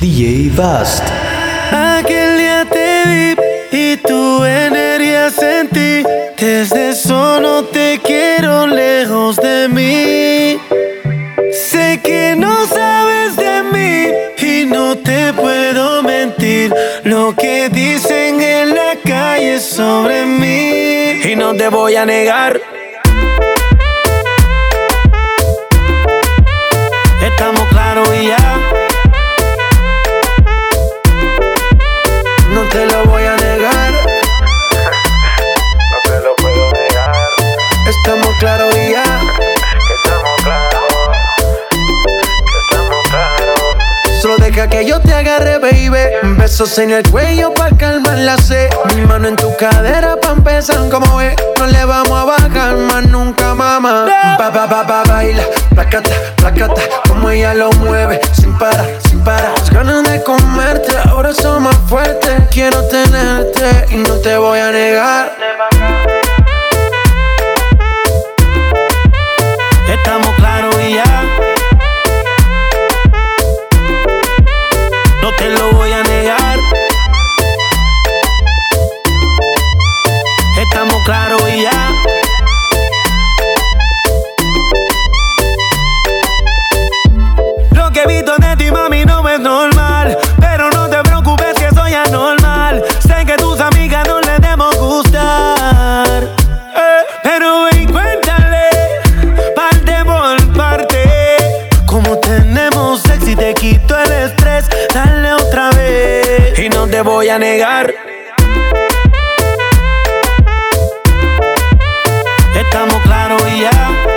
DJ Bast. Aquel día te vi y tu energía sentí. Desde eso no te quiero lejos de mí. Sé que no sabes de mí y no te puedo mentir. Lo que dicen en la calle sobre mí. Y no te voy a negar. Que yo te agarre, baby. Besos en el cuello pa' calmar la sed. Mi mano en tu cadera pa' empezar como es. No le vamos a bajar más nunca, mamá. Pa, pa, pa, pa, baila. Placata, placata. Como ella lo mueve. Sin parar, sin parar. Las ganas de comerte. Ahora son más fuertes. Quiero tenerte y no te voy a negar. Estamos claros y ya. Te lo voy a voy a negar. Estamos claros y ya.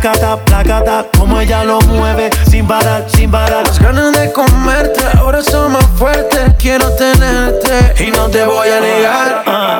Placata, placata, como ella lo mueve, sin parar, sin parar. Las ganas de comerte ahora son más fuertes. Quiero tenerte y no te voy a negar. Uh.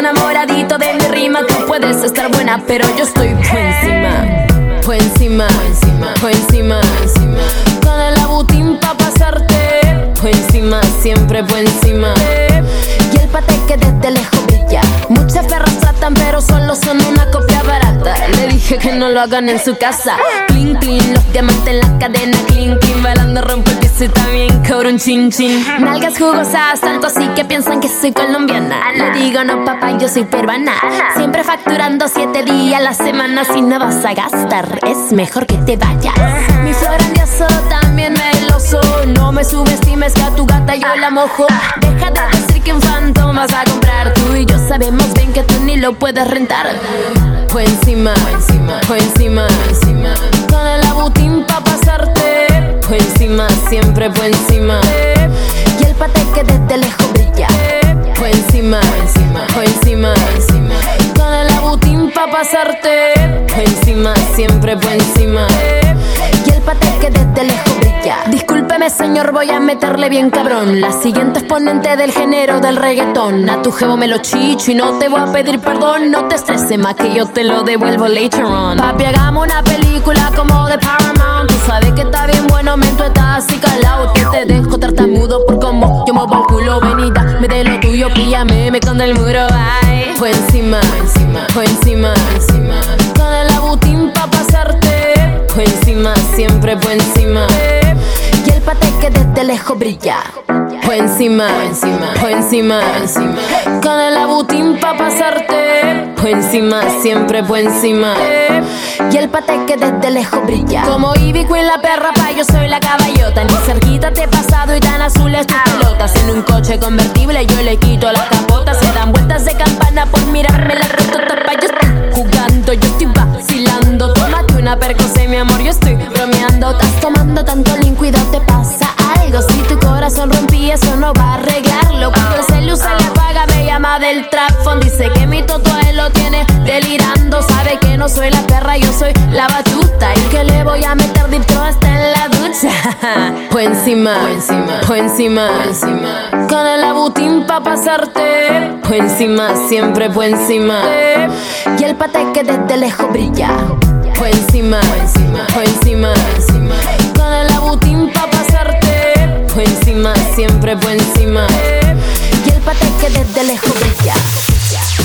Enamoradito de mi rima. Tú puedes estar buena, pero yo estoy por encima. Por encima, por encima, encima. Con el abutín pa' pasarte. Por encima, siempre por encima. Y el pate que desde lejos brilla. Muchas perras que no lo hagan en su casa. Clean, clean, los diamantes en la cadena. Clean, clean, bailando rompe el piso y también cobro un chin, chin. Nalgas jugosas, tanto así que piensan que soy colombiana. Le digo, no, papá, yo soy peruana. Siempre facturando siete días a la semana. Si no vas a gastar, es mejor que te vayas. Mi flor grandioso, también meloso. No me subestimes que a tu gata yo la mojo. Deja de decir que un fantoma vas a comprar. Tú y yo sabemos bien que tú ni lo puedes rentar. Por encima, por encima, encima. Con el abutín pa' pasarte. Por encima, siempre por encima. Y el pate que desde lejos brilla. Por encima, por encima, encima. Con el abutín pa' pasarte. Por encima, siempre por encima. Y el pate que desde lejos brilla. Discúlpeme, señor, voy a meterle bien cabrón. La siguiente exponente del género del reggaetón. A tu jevo me lo chicho y no te voy a pedir perdón. No te estreses más que yo te lo devuelvo later on. Papi, hagamos una película como de Paramount. Tú sabes que está bien bueno, men, tú estás así calado. Que te dejo tartamudo por como yo muevo el culo. Venida, me de lo tuyo, píllame, me con el muro, ay. Fue encima, encima, fue encima, encima. Con el abutín pa' pasarte. Fue encima, siempre fue encima. Preocúpate que desde lejos brilla. O encima, o encima, o encima, o encima. Con el abutín pa' pasarte. O encima, siempre por encima. Y el pate que desde lejos brilla. Como Ivy Queen, la perra pa' yo soy la caballota. Ni cerquita te he pasado y tan azul es tu pelotas. En un coche convertible yo le quito las capotas. Se dan vueltas de campana por mirarme la retota pa' yo estoy jugando. Yo estoy vacilando. Tómate una percose, mi amor, yo estoy bromeando. Estás tomando tanto líquido, te corazón rompí, eso no va a arreglarlo. Cuando el celu se le apaga, me llama del trap phone. Dice que mi toto él lo tiene delirando. Sabe que no soy la perra, yo soy la batuta. Y que le voy a meter dentro hasta en la ducha. o encima, o encima, o encima, o encima. Con el abutín pa' pasarte. O encima, siempre por encima. Y el pate que desde lejos brilla. O encima, o encima, o encima. Con el abutín pa' Fue encima, siempre fue encima. Y el pate que desde lejos brilla.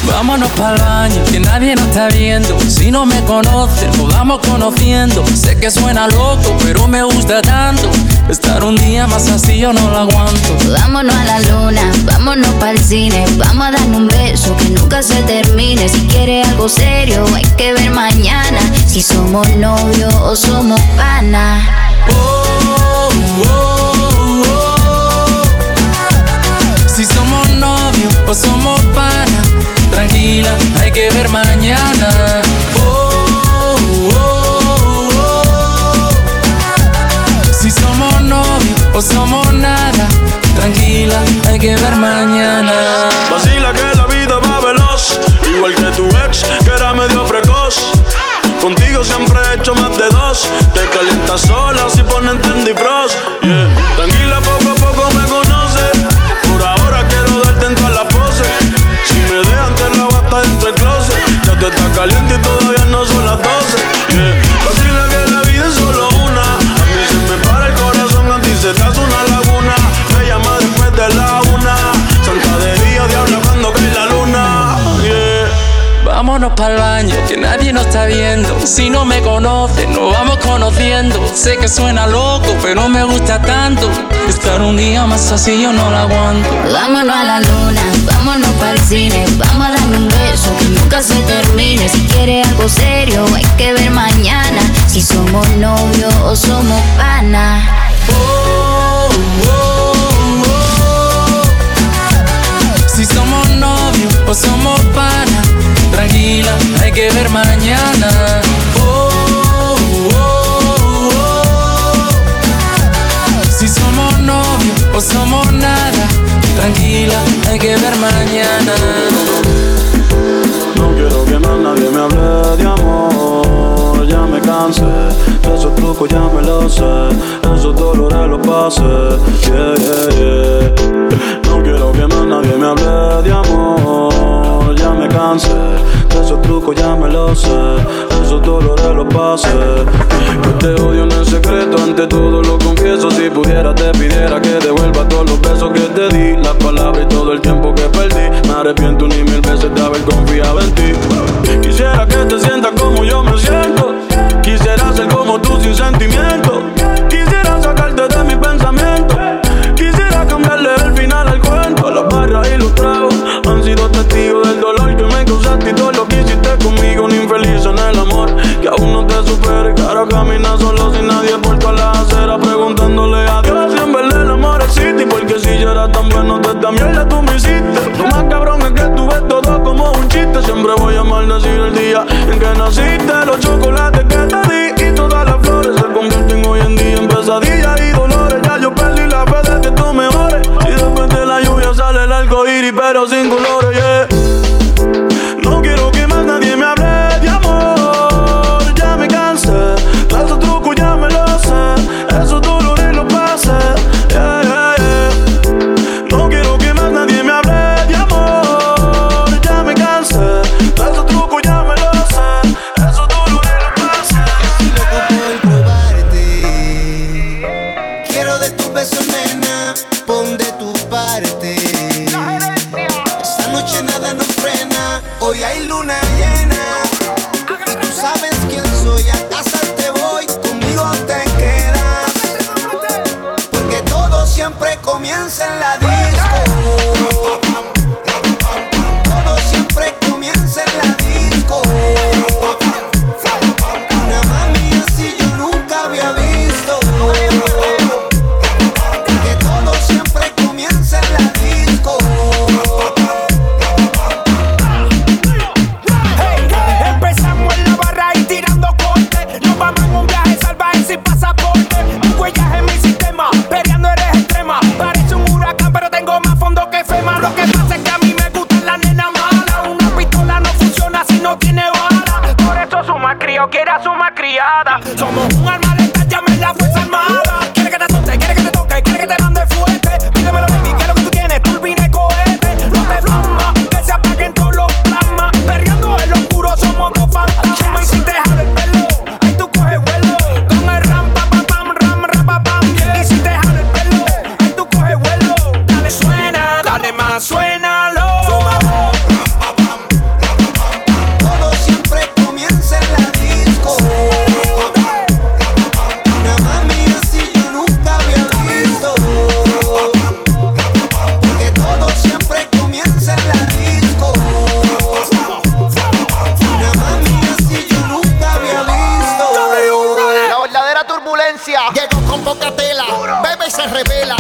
Vámonos para el baño, que nadie nos está viendo. Si no me conocen, nos vamos conociendo. Sé que suena loco, pero me gusta tanto. Estar un día más así yo no lo aguanto. Vámonos a la luna, vámonos para el cine. Vamos a darnos un beso que nunca se termine. Si quieres algo serio, hay que ver mañana. Si somos novios o somos pana. Oh, oh, somos pana tranquila, hay que ver mañana. Oh, oh, oh. Si somos novios o somos nada, tranquila, hay que ver mañana. Vacila que la vida va veloz, igual que tu ex, que era medio precoz. Contigo siempre he hecho más de dos. Te calientas sola si ponen Trendy El baño, que nadie nos está viendo. Si no me conocen, nos vamos conociendo. Sé que suena loco, pero me gusta tanto. Estar un día más así yo no lo aguanto. Vámonos a la luna, vámonos para el cine. Vamos a darle un beso que nunca se termine. Si quieres algo serio, hay que ver mañana. Si somos novios o somos Llegó con poca tela, bebe se revela.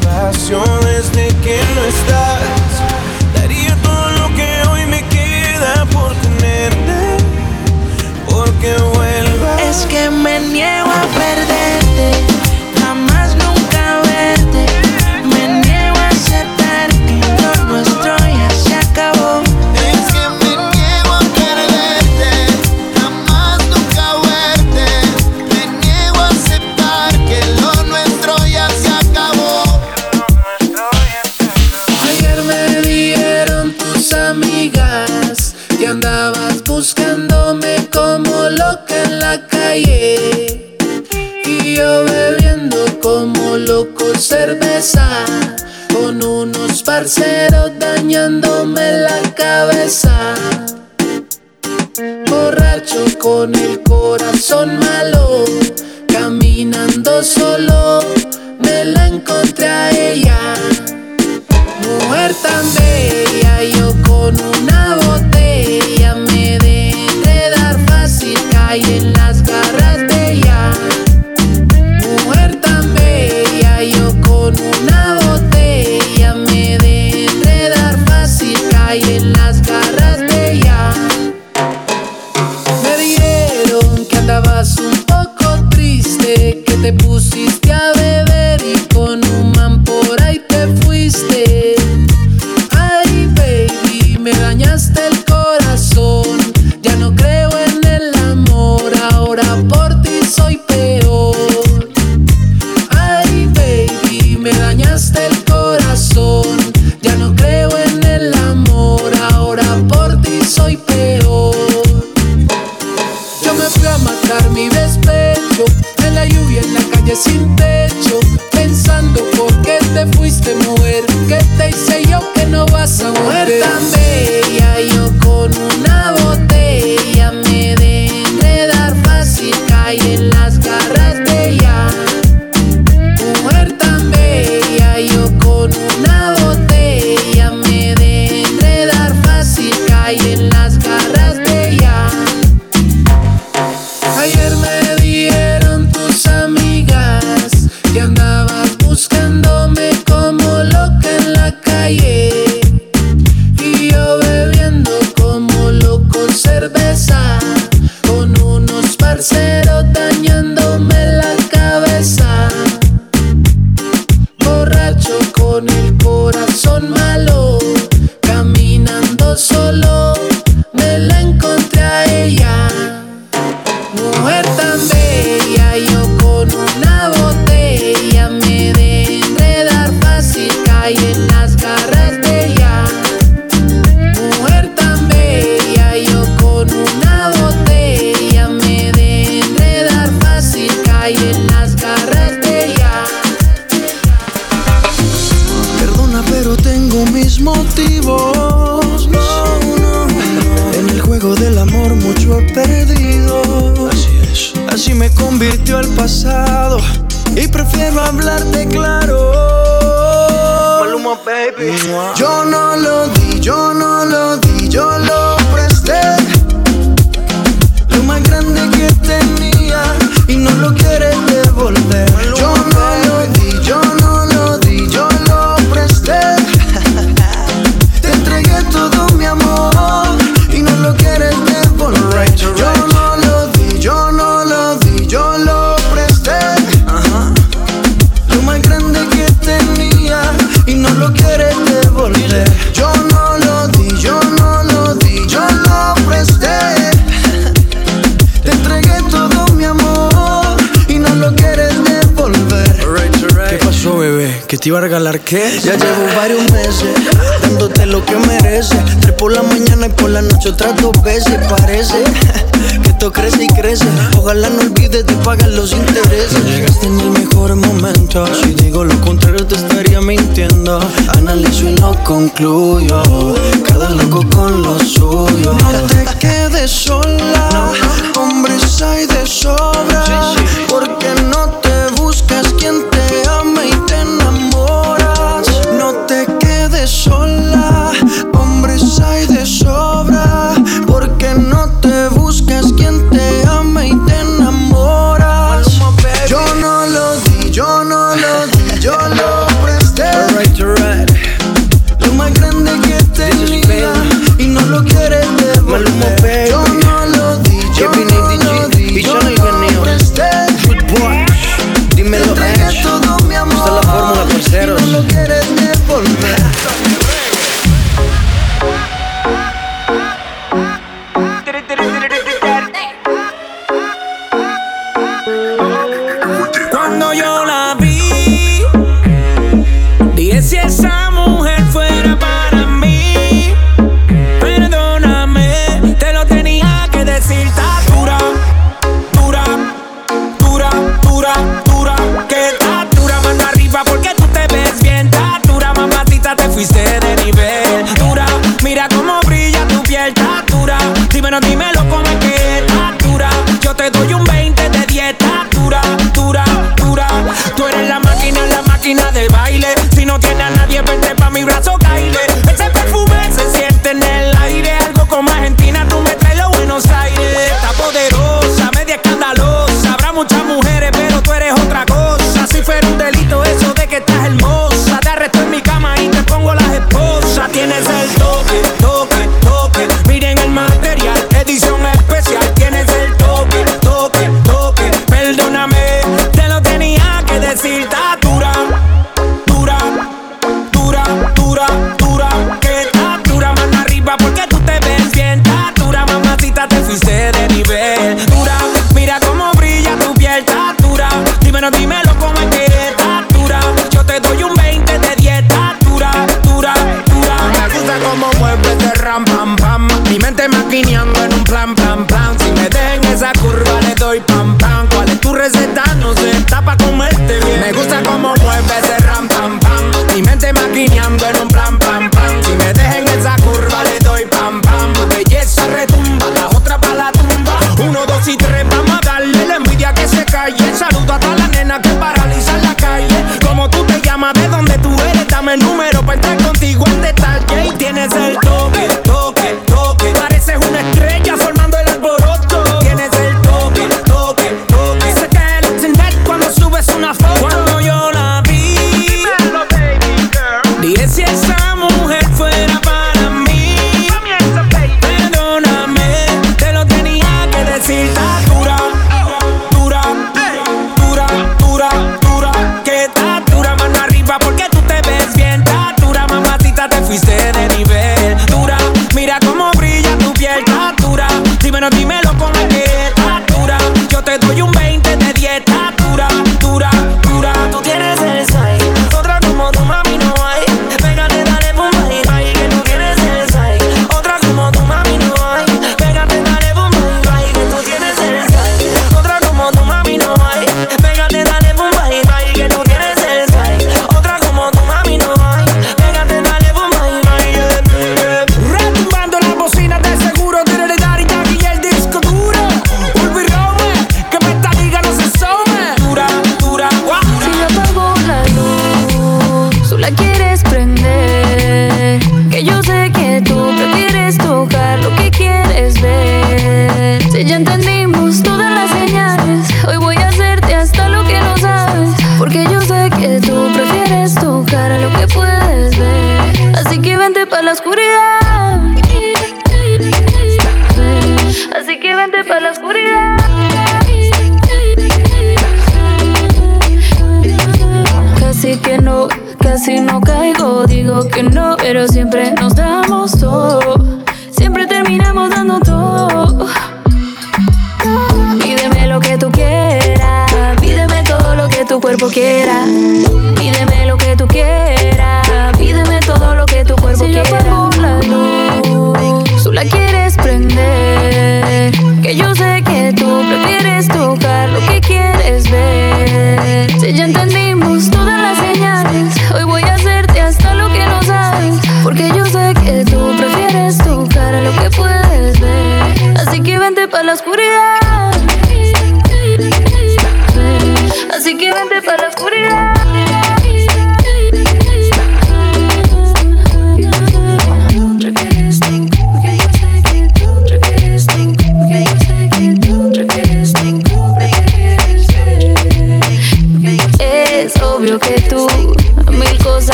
pasión desde que no estás. Daría todo lo que hoy me queda por tenerte, porque vuelvas. Es que me niego a perder. con unos parceros dañándome la cabeza. Borracho con el corazón malo, caminando solo, me la encontré a ella. Mujer tan bella Te iba a regalar qué? Ya llevo varios meses dándote lo que mereces. Tres por la mañana y por la noche otras dos veces. Parece que esto crece y crece. Ojalá no olvides de pagar los intereses. Llegaste en el mejor momento. Si digo lo contrario, te estaría mintiendo. Analizo y no concluyo. Cada loco con lo suyo. No te quedes sola. Hombres hay de sobra. Porque no te buscas quien te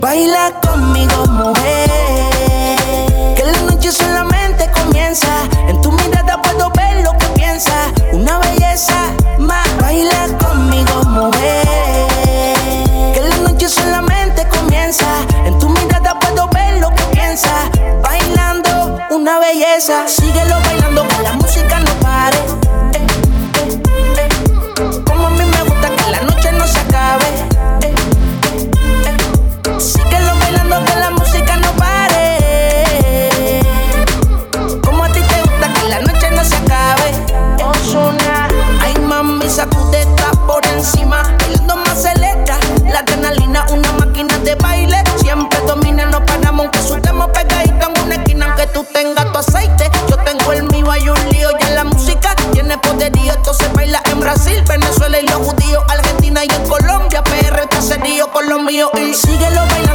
Baila conmigo, mujer. Que la noche solamente comienza. En tu mirada puedo ver lo que piensas. Una belleza más. Baila conmigo, mujer. Que la noche solamente comienza. En tu mirada puedo ver lo que piensas. Bailando, una belleza. Síguelo bailando, que la música no pare. mío y síguelo bailando.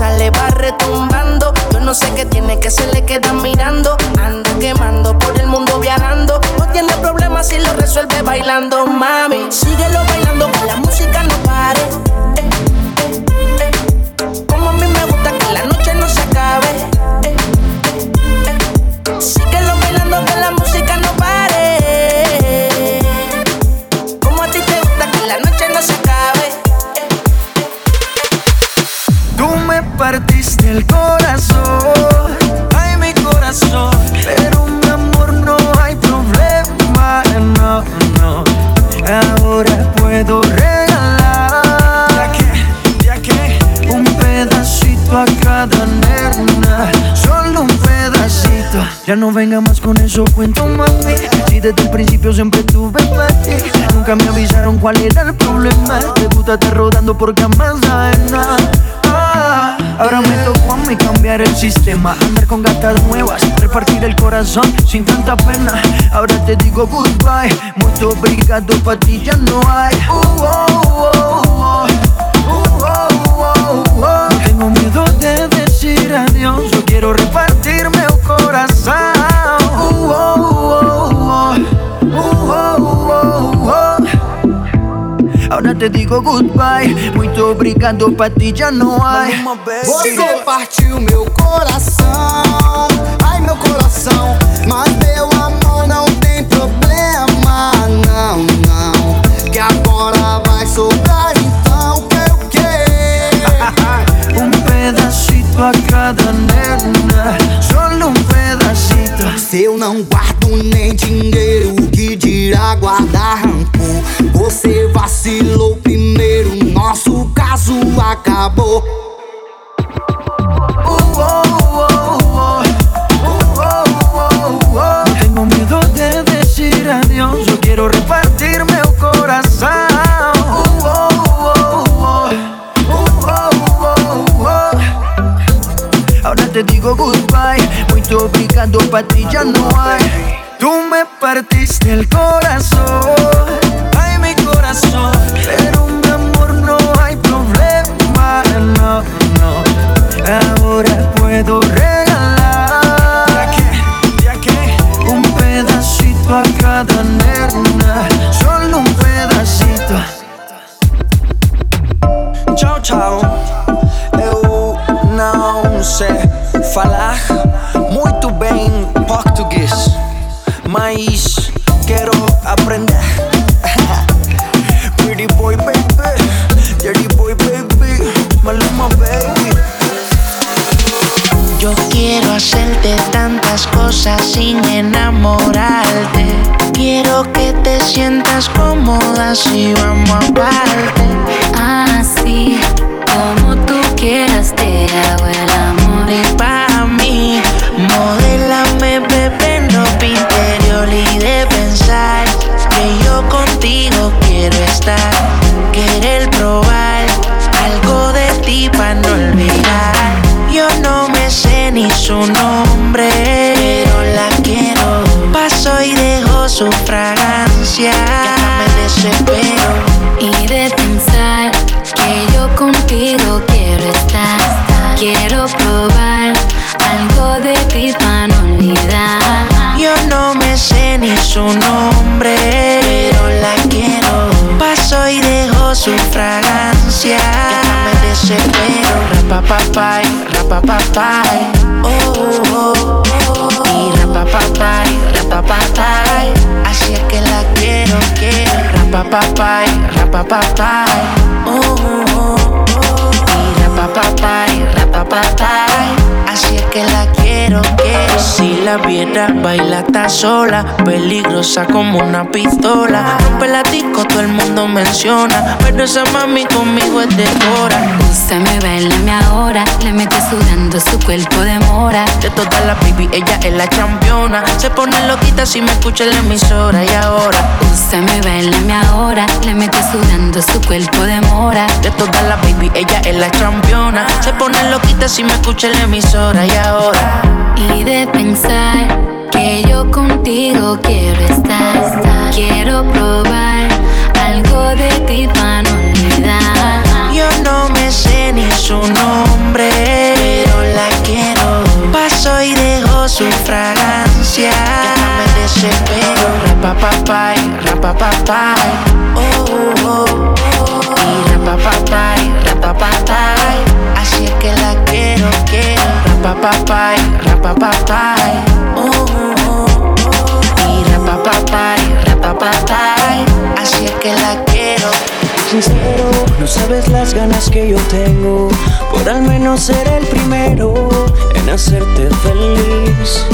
Le va retumbando. Yo no sé qué tiene que se le queda mirando. Anda quemando por el mundo viajando. No tiene problemas si lo resuelve bailando, mami. Síguelo bailando con la música corazón, ay mi corazón. Pero mi amor no hay problema, no, no. Ahora puedo regalar ya que, ya que un pedacito a cada nena, solo un pedacito. Ya no vengamos con eso, cuento mami. Si desde el principio siempre tuve ti Nunca me avisaron cuál era el problema. Te gusta estar rodando por camas ajenas. Ah, ahora me toca y cambiar el sistema. Andar con gatas nuevas, repartir el corazón sin tanta pena. Ahora te digo goodbye, muy obrigado, pa' ti ya no hay. Uh, oh, oh, oh. Uh, oh, oh, oh. No tengo miedo de decir adiós, yo quiero repartirme el corazón. Te digo goodbye, muito obrigado, pra ti já não há. Você partiu meu coração, ai meu coração. Mas meu amor não tem problema, não, não. Que agora vai sobrar então o que quero. Un pedacito a cada nena, solo un pedacito. Se eu não guardo nem dinheiro, que dirá guardar rancor? Oh, oh, oh. Tengo miedo de decir adiós, yo quiero repartirme el corazón. Ahora te digo goodbye, muito obrigado, pa' ti ya no hay. Tú me partiste el corazón, Rapapapay, rapapapay. Oh, oh, oh, oh. Y rapapapay, rapapapay. Así es que la quiero, quiero. Rapapapay, rapapapay. Oh, oh, oh, oh. Y rapapapay, rapapapay. Así es que la quiero, quiero. Si la viera, baila está sola. Peligrosa como una pistola. Rompe la disco, todo el mundo menciona. Pero esa mami conmigo es de hora. Úsame, bailame ahora. Le mete sudando su cuerpo de mora. De todas las baby, ella es la campeona. Se pone loquita si me escucha en la emisora. Y ahora, Úsame, bailame ahora. Le mete sudando su cuerpo de mora. de todas las baby, ella es la campeona. Se pone loquita si me escucha en la emisora. Y ahora, Y de pensar que yo contigo quiero estar. Quiero probar algo de ti para no yo no me sé ni su nombre, pero la quiero. Paso y dejo su fragancia. Ya me desespero. Rapapapay, rapapapay. Oh, oh, oh, oh. Rapapapay, rapapapay. Así es que la quiero, quiero. Rapapapay, rapapapay. Oh, oh, oh, oh. Y rapapapay, rapapapay. Así es que la quiero. Sincero, no sabes las ganas que yo tengo por al menos ser el primero en hacerte feliz.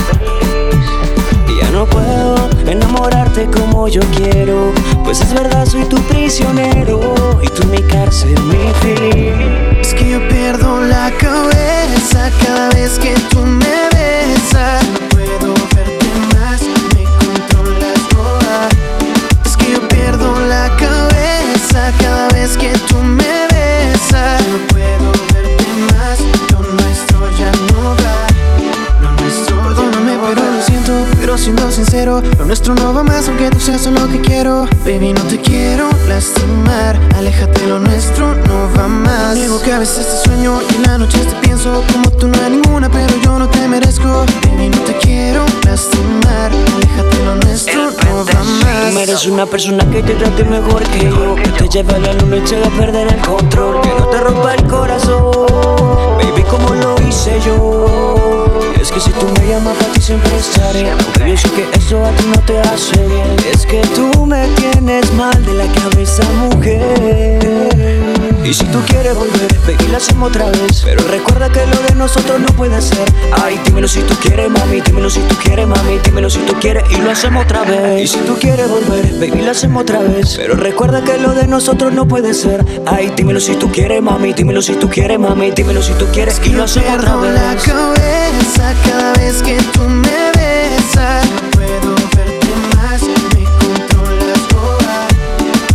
Ya no puedo enamorarte como yo quiero, pues es verdad, soy tu prisionero y tú mi cárcel, mi fin. Es que yo pierdo la cabeza cada vez que tú me besas. No puedo verte más, me controlas toda. Es que yo pierdo la cabeza cada vez que tú me besas. No puedo verte más, lo nuestro ya no va. Lo nuestro, perdóname, pero lo siento, pero siendo sincero, lo nuestro no va más aunque tú seas lo que Baby, no te quiero lastimar, aléjate, lo nuestro no va más. Digo que a veces te sueño y en la noche te pienso como tú no hay ninguna, pero yo no te merezco. Baby, no te quiero lastimar, aléjate, lo nuestro no va más. Tú eres una persona que te trate mejor que yo Que te lleve a la luna y te haga perder el control Que no te rompa el corazón Baby, como lo hice yo que si tú me llamas para ti siempre estaré. Aunque yo sé que eso a ti no te hace bien. Es que tú me tienes mal de la cabeza, mujer. Y si tú quieres volver, baby, lo hacemos otra vez. Pero recuerda que lo de nosotros no puede ser. Ay, dímelo si tú quieres, mami Dímelo si tú quieres, mami Dímelo si tú quieres y lo hacemos otra vez. Y si tú quieres volver, baby, lo hacemos otra vez. Pero recuerda que lo de nosotros no puede ser. Ay, dímelo si tú quieres, mami Dímelo si tú quieres, mami Dímelo si tú quieres y lo hacemos otra vez cada vez que tú me besas. No puedo verte más, me controlas toda.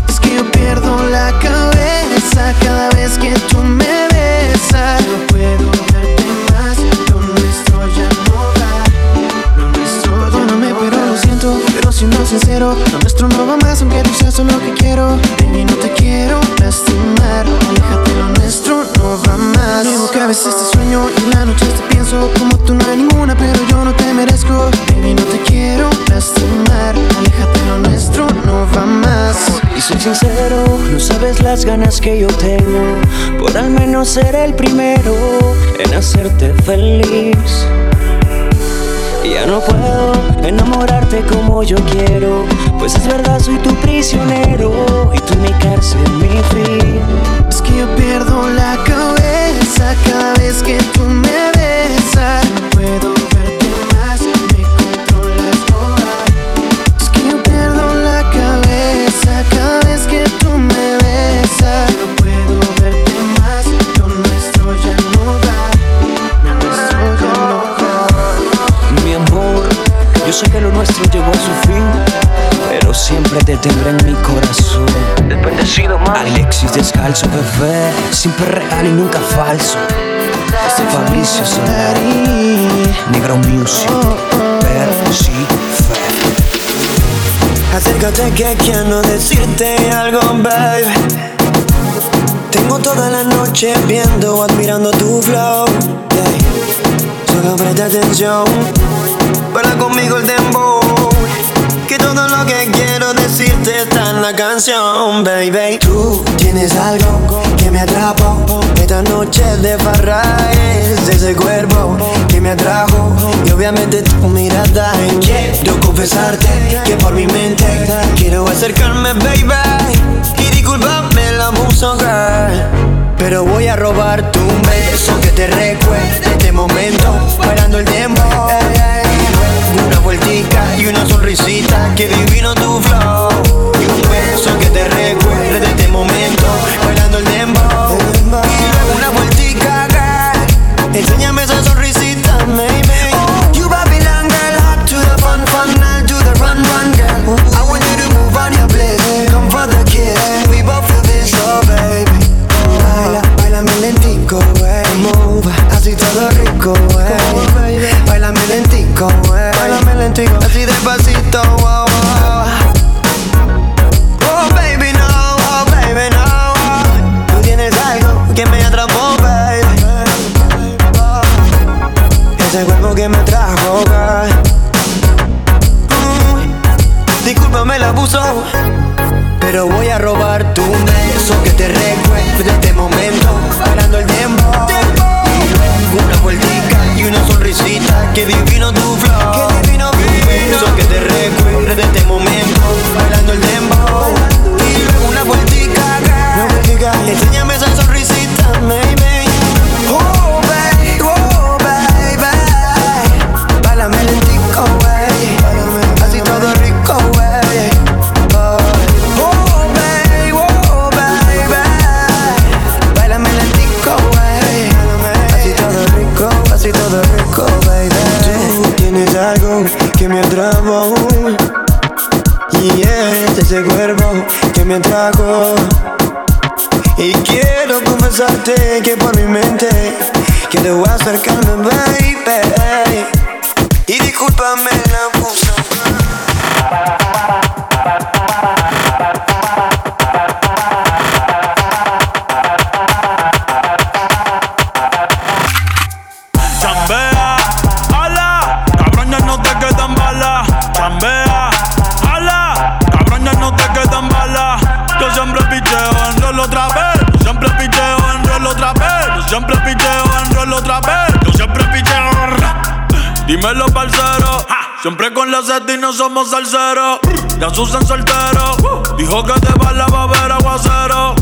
Es que yo pierdo la cabeza cada vez que tú me besas. No puedo verte más, lo nuestro ya no va. Lo nuestro Perdóname, pero lo siento, pero siendo sincero, lo nuestro no va más aunque tú seas lo que quiero. Baby, no te quiero lastimar, aléjate, lo nuestro no va más. Digo que a veces te sueño y la noche te como tú no hay ninguna, pero yo no te merezco. Baby, no te quiero lastimar, aléjate, lo nuestro no va más. Y soy sincero, no sabes las ganas que yo tengo Por al menos ser el primero en hacerte feliz Ya no puedo enamorarte como yo quiero Pues es verdad, soy tu prisionero Y tú mi cárcel, mi fin Es que yo pierdo la cabeza cada vez que tú me siempre te tendré en mi corazón Bendecido Alexis descalzo, bebé Siempre real y nunca falso Este Fabricio Solari Negro Music Percife Acércate que quiero decirte algo, babe. Tengo toda la noche viendo o admirando tu flow. yeah. Solo presta atención, para conmigo el dembow. Que todo lo que quiero decirte está en la canción, baby. Tú tienes algo que me atrapó. Esta noche de farra es ese cuerpo que me atrajo. Y obviamente tu mirada. Quiero confesarte que por mi mente quiero acercarme, baby. Y disculpame abuso, girl. Pero voy a robarte un beso que te recuerde este momento, bailando el tiempo. Seta y no somos salseros. Ya Susan soltero. Dijo que te va la va a ver aguacero.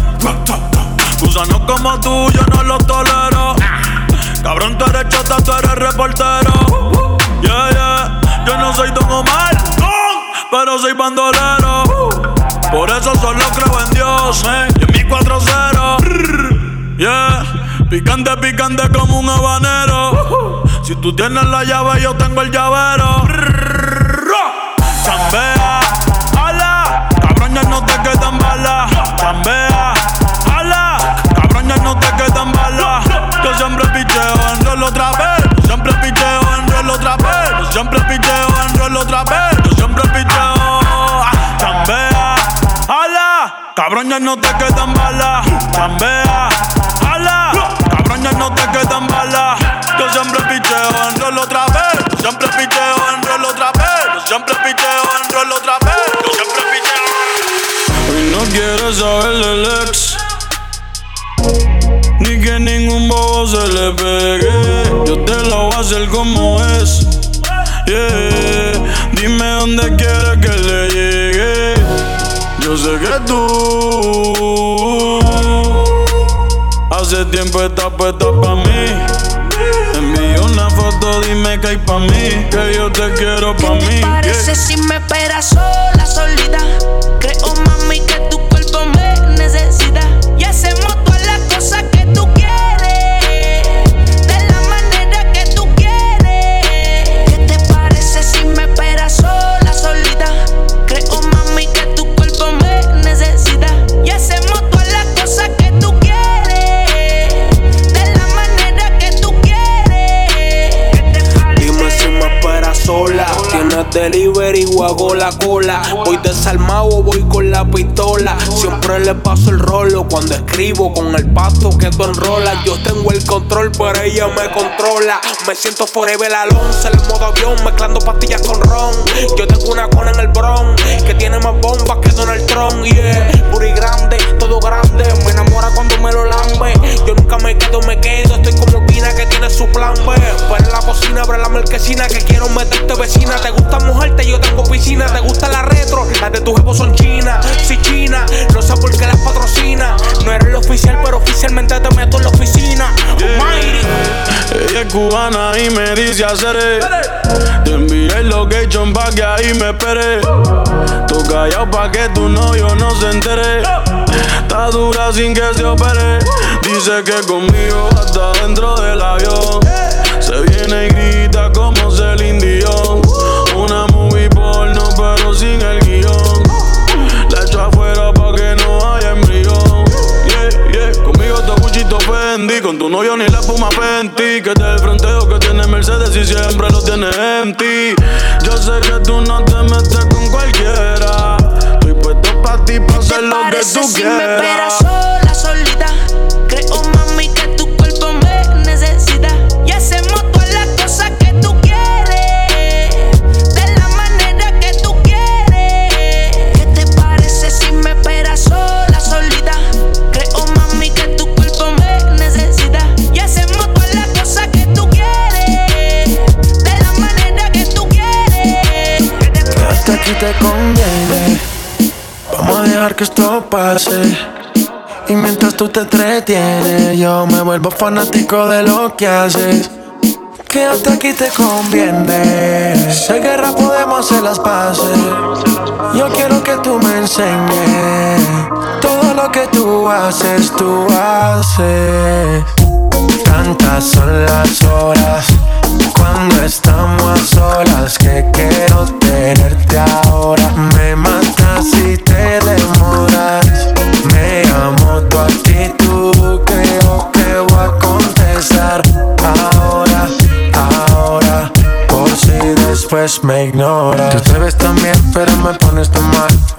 Gusanos como tú, yo no los tolero. Cabrón, tú eres chota, tú eres reportero. Yeah, yeah. Yo no soy Don Omar, pero soy bandolero. Por eso solo creo en Dios, eh. Y en mi 4-0. Yeah. Picante, picante como un habanero. Si tú tienes la llave, yo tengo el llavero. Ya no te quedan balas. Chambea, ala. Cabrón, no te quedan balas. Yo siempre picheo en otra vez. Yo siempre picheo en rol otra vez. Yo siempre picheo en rol otra vez. Yo siempre picheo. Chambea, ala. Cabrón, ya no te quedan balas. Chambea, ala. Cabrón, no te quedan balas. Yo siempre picheo en rol otra vez. Saber del ex. Ni que ningún bobo se le pegue. Yo te lo voy a hacer como es. Yeah. Dime dónde quieres que le llegue. Yo sé que tú hace tiempo estás puesta pa' mí. Envío una foto, dime que hay pa' mí. Que yo te quiero pa' mí. Parece si me esperas sola, solita. Creo, mami, que me necesita. Y hacemos todas delivery o hago la cola. Voy desarmado voy con la pistola. Siempre le paso el rolo cuando escribo con el pasto que tú enrolas. Yo tengo el control, pero ella me controla. Me siento forever Alonso el modo avión, mezclando pastillas con ron. Yo tengo una cona en el bron que tiene más bombas que Donald Trump. Yeah, puri grande, todo grande. Me enamora cuando me lo lambe. Yo nunca me quedo, me quedo. Estoy como Que tiene su plan B. Pero en la cocina, abre la marquesina que quiero meterte vecina. Te gusta mojarte, yo tengo piscina. Te gusta la retro, las de tu jefe son chinas. Si china, no sé por qué las patrocina. No eres el oficial, pero oficialmente te meto en la oficina. Almighty. Ella es cubana y me dice hacer Te envié el location pa' que ahí me espere Tú callado pa' que tu novio no se entere Está dura sin que se opere Dice que conmigo hasta dentro del avión. Se viene y grita como Celine Dion. Una movie porno pero sin el guion. La echo afuera pa' que no haya embrión. Yeah, yeah, conmigo te buchito Fendi Con tu novio ni la espuma Fenty Que te el fronteo que tiene Mercedes y siempre lo tiene empty. Yo sé que tú no te te entretienes, yo me vuelvo fanático de lo que haces. Que hasta aquí te conviene. Hay guerra, podemos hacer las paces. Yo quiero que tú me enseñes. Todo lo que tú haces, tú haces. Tantas son las horas cuando estamos a solas que quiero tenerte ahora. Me matas si te demoras. Me amo tu actitud, creo que voy a contestar ahora, ahora. Por si de después me ignoras. Te ves tan bien, pero me pones tan mal.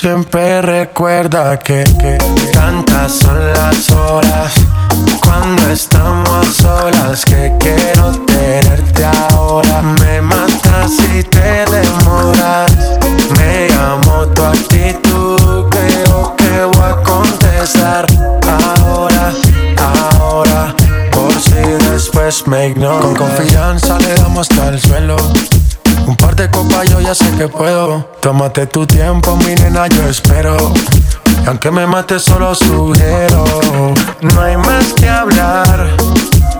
Siempre recuerda que, que tantas son las horas cuando estamos solas que quiero tenerte ahora. Me matas si te demoras. Me amo tu actitud, creo que voy a contestar ahora, ahora. Por si después me ignoras. Con confianza le damos hasta el suelo. De copas yo ya sé que puedo. Tómate tu tiempo, mi nena, yo espero. Y aunque me mate solo sugiero. No hay más que hablar.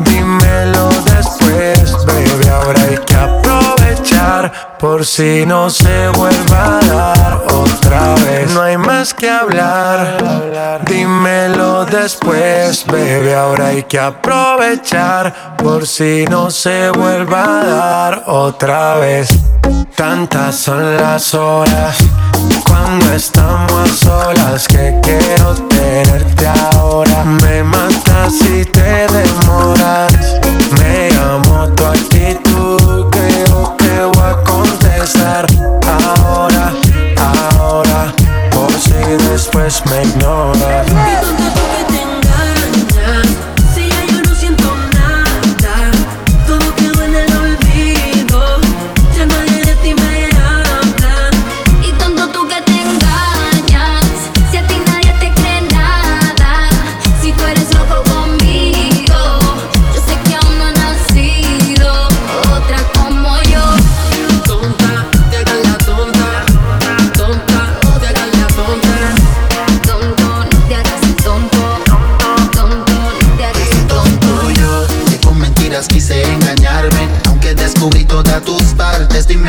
Dímelo Por si no se vuelva a dar otra vez. No hay más que hablar. Dímelo después, baby. Ahora hay que aprovechar. Por si no se vuelva a dar otra vez. Tantas son las horas cuando estamos solas que quiero tenerte ahora. Me matas si te demoras. Me amo tu actitud, después me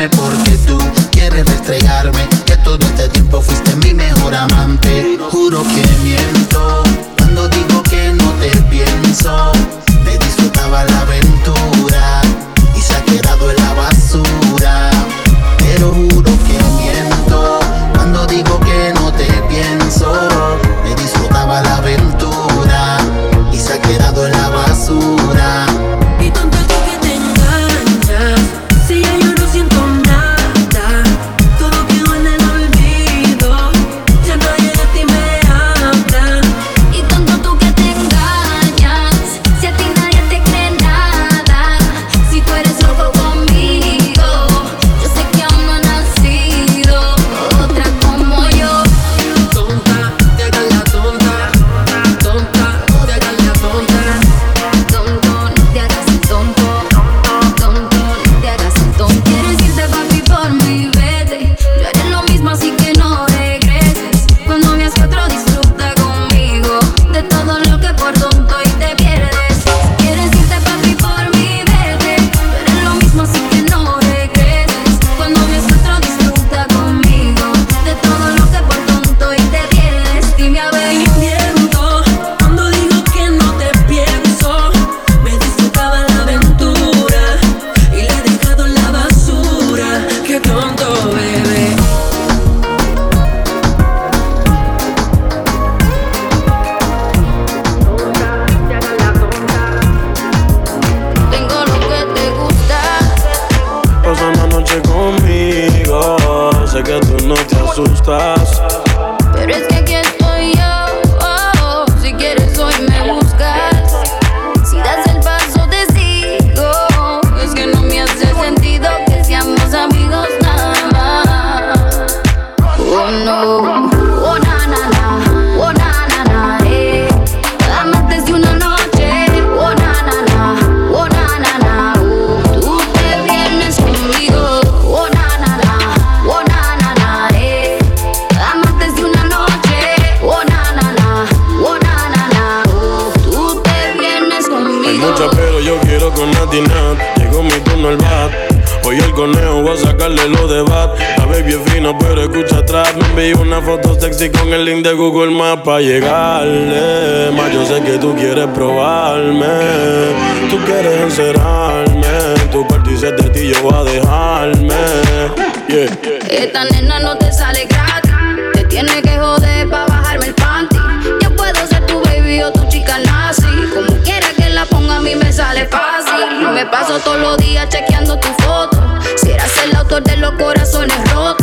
Dime por qué tú quieres restregarme Que todo este tiempo fuiste mi mejor amante. Juro que miento Cuando digo que no te pienso. Me disfrutaba la aventura Maps para llegarle. Más yo sé que tú quieres probarme. Tú quieres encerrarme. Tu cuarto y de ti yo voy a dejarme. Esta nena no te sale gratis. Te tiene que joder para bajarme el panty. Yo puedo ser tu baby o tu chica nazi. Como quiera que la ponga, a mí me sale fácil. Me paso todos los días chequeando tu foto. Si eras el autor de los corazones rotos.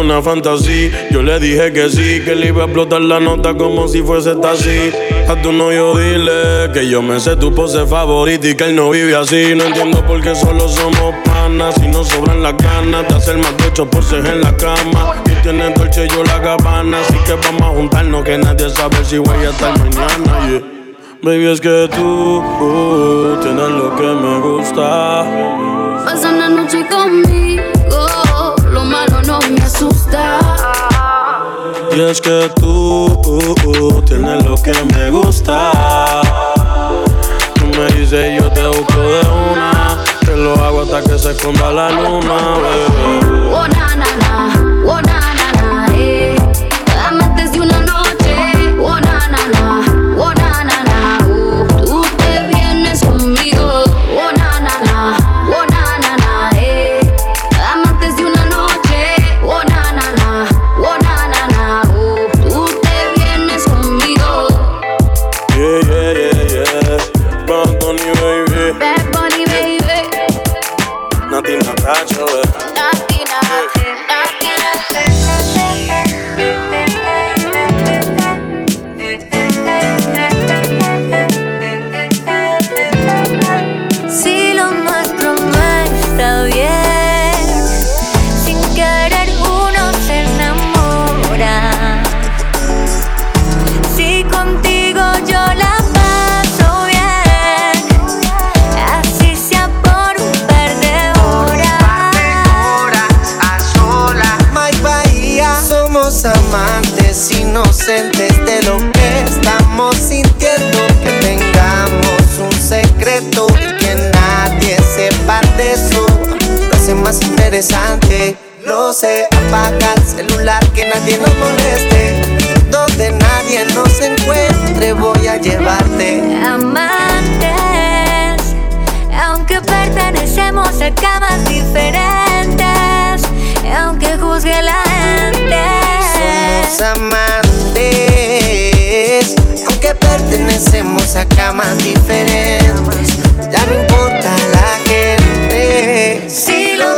Una fantasía. Yo le dije que sí, que le iba a explotar la nota como si fuese taxi. A tu novio dile que yo me sé tu pose favorita y que él no vive así. No entiendo por qué solo somos panas. Si no sobran las ganas de hacer más de ocho poses en la cama. Y tiene dolce yo la gabana. Así que vamos a juntarnos que nadie sabe si voy a estar mañana. Baby, es que tú uh, tienes lo que me gusta. Pasa una noche conmigo, asusta. Y es que tú uh, uh, tienes lo que me gusta. Tú me dices yo te busco de una. Que lo hago hasta que se esconda la luna, bebé. Oh na na na, oh encuentre, voy a llevarte. Amantes, aunque pertenecemos a camas diferentes, aunque juzgue la gente. Somos amantes, aunque pertenecemos a camas diferentes. Ya no importa la gente. Si lo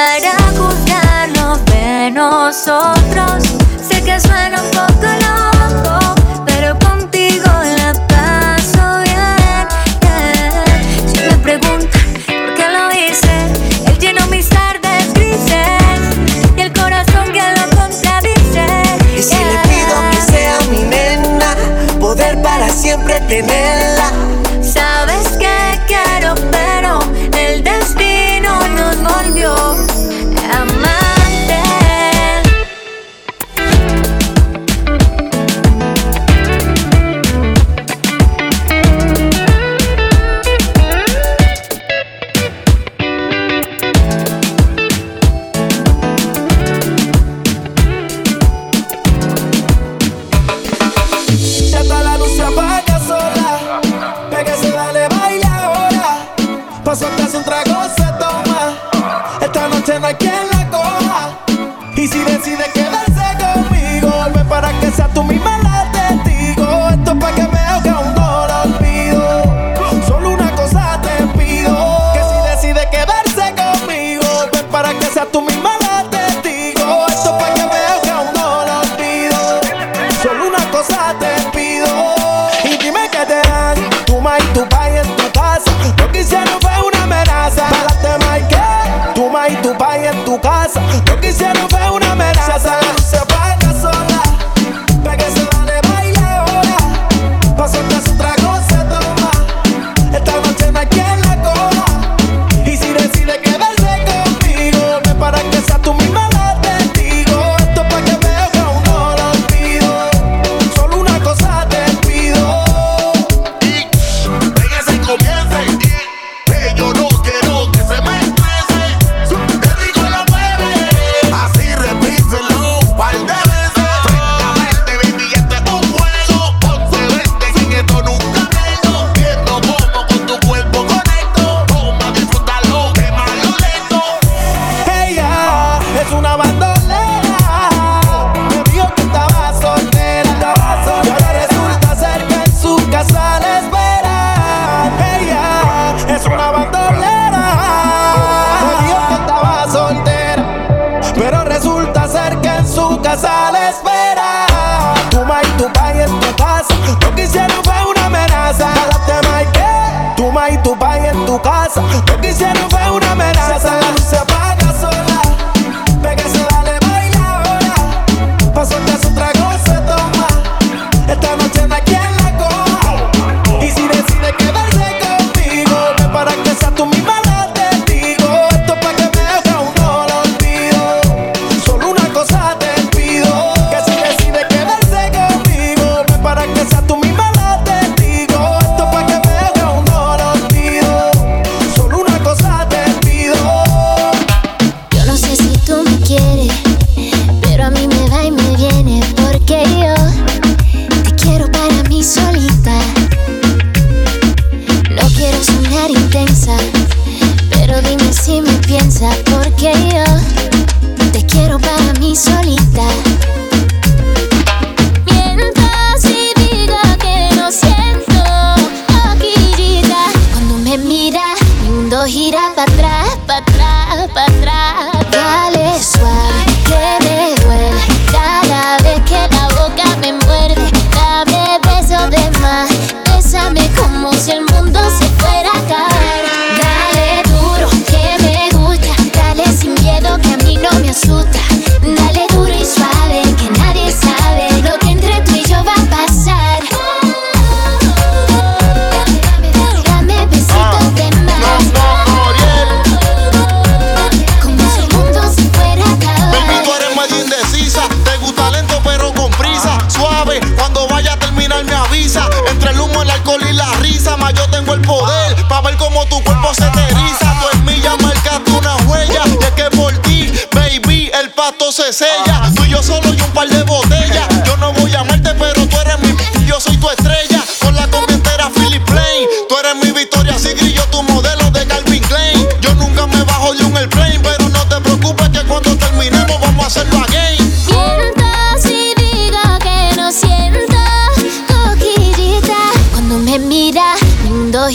para juzgarnos de nosotros? Sé que suena un poco loco, pero contigo la paso bien. yeah. Si me preguntan por qué lo hice, él llenó mis tardes grises y el corazón que lo contradice. Y si le pido que sea mi nena, poder para siempre tenerla.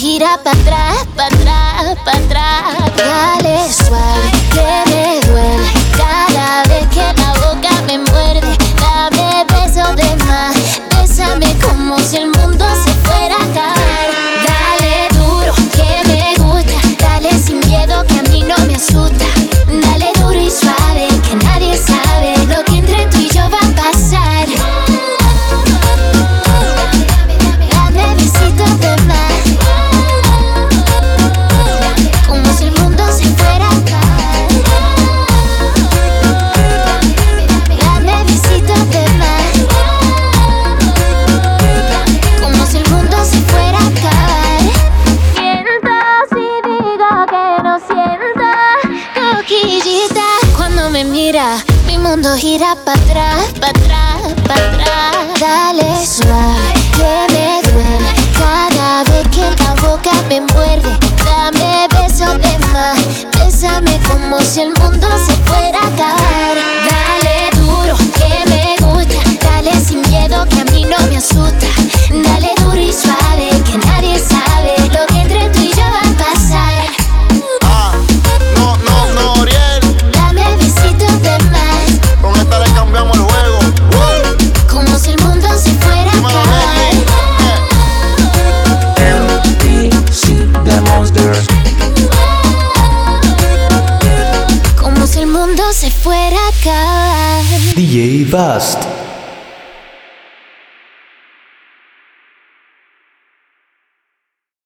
Gira para atrás, para atrás, para atrás. Dale suave,